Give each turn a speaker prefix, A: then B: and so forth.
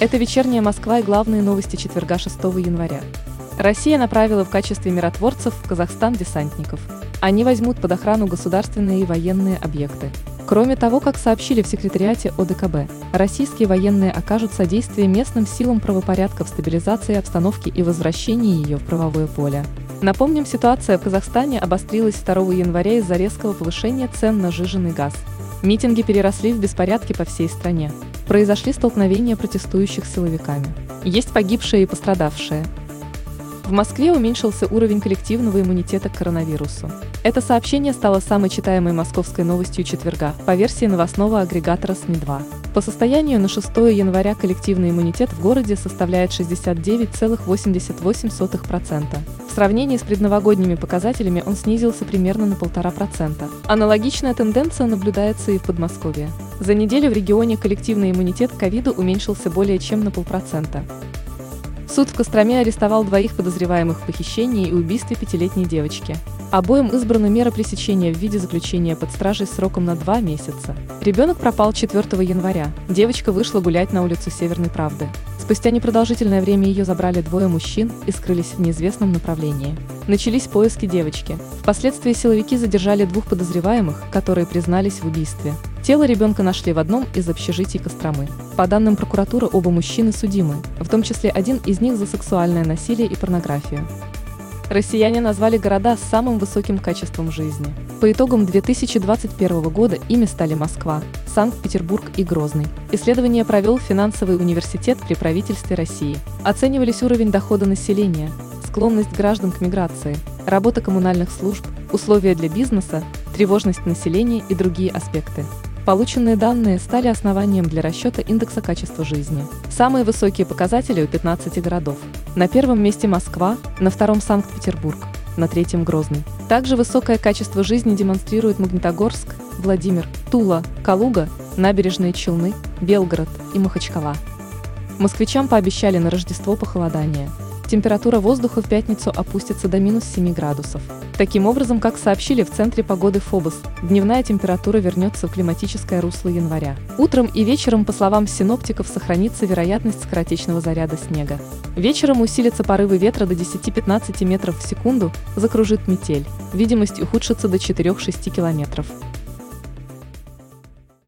A: Это вечерняя Москва и главные новости четверга 6 января. Россия направила в качестве миротворцев в Казахстан десантников. Они возьмут под охрану государственные и военные объекты. Кроме того, как сообщили в секретариате ОДКБ, российские военные окажут содействие местным силам правопорядка в стабилизации обстановки и возвращении ее в правовое поле. Напомним, ситуация в Казахстане обострилась 2 января из-за резкого повышения цен на жиженый газ. Митинги переросли в беспорядки по всей стране. Произошли столкновения протестующих с силовиками. Есть погибшие и пострадавшие. В Москве уменьшился уровень коллективного иммунитета к коронавирусу. Это сообщение стало самой читаемой московской новостью четверга по версии новостного агрегатора СМИ-2. По состоянию на 6 января коллективный иммунитет в городе составляет 69,88%. В сравнении с предновогодними показателями он снизился примерно на 1,5%. Аналогичная тенденция наблюдается и в Подмосковье. За неделю в регионе коллективный иммунитет к ковиду уменьшился более чем на полпроцента. Суд в Костроме арестовал двоих подозреваемых в похищении и убийстве пятилетней девочки. Обоим избрана мера пресечения в виде заключения под стражей сроком на два месяца. Ребенок пропал 4 января. Девочка вышла гулять на улицу Северной Правды. Спустя непродолжительное время ее забрали двое мужчин и скрылись в неизвестном направлении. Начались поиски девочки. Впоследствии силовики задержали двух подозреваемых, которые признались в убийстве. Тело ребенка нашли в одном из общежитий Костромы. По данным прокуратуры, оба мужчины судимы, в том числе один из них за сексуальное насилие и порнографию. Россияне назвали города с самым высоким качеством жизни. По итогам 2021 года ими стали Москва, Санкт-Петербург и Грозный. Исследование провел финансовый университет при правительстве России. Оценивались уровень дохода населения, склонность граждан к миграции, работа коммунальных служб, условия для бизнеса, тревожность населения и другие аспекты. Полученные данные стали основанием для расчета индекса качества жизни. Самые высокие показатели у 15 городов. На первом месте Москва, на втором Санкт-Петербург, на третьем Грозный. Также высокое качество жизни демонстрирует Магнитогорск, Владимир, Тула, Калуга, Набережные Челны, Белгород и Махачкала. Москвичам пообещали на Рождество похолодание – температура воздуха в пятницу опустится до минус 7 градусов. Таким образом, как сообщили в Центре погоды ФОБОС, дневная температура вернется в климатическое русло января. Утром и вечером, по словам синоптиков, сохранится вероятность скоротечного заряда снега. Вечером усилятся порывы ветра до 10-15 метров в секунду, закружит метель. Видимость ухудшится до 4-6 километров.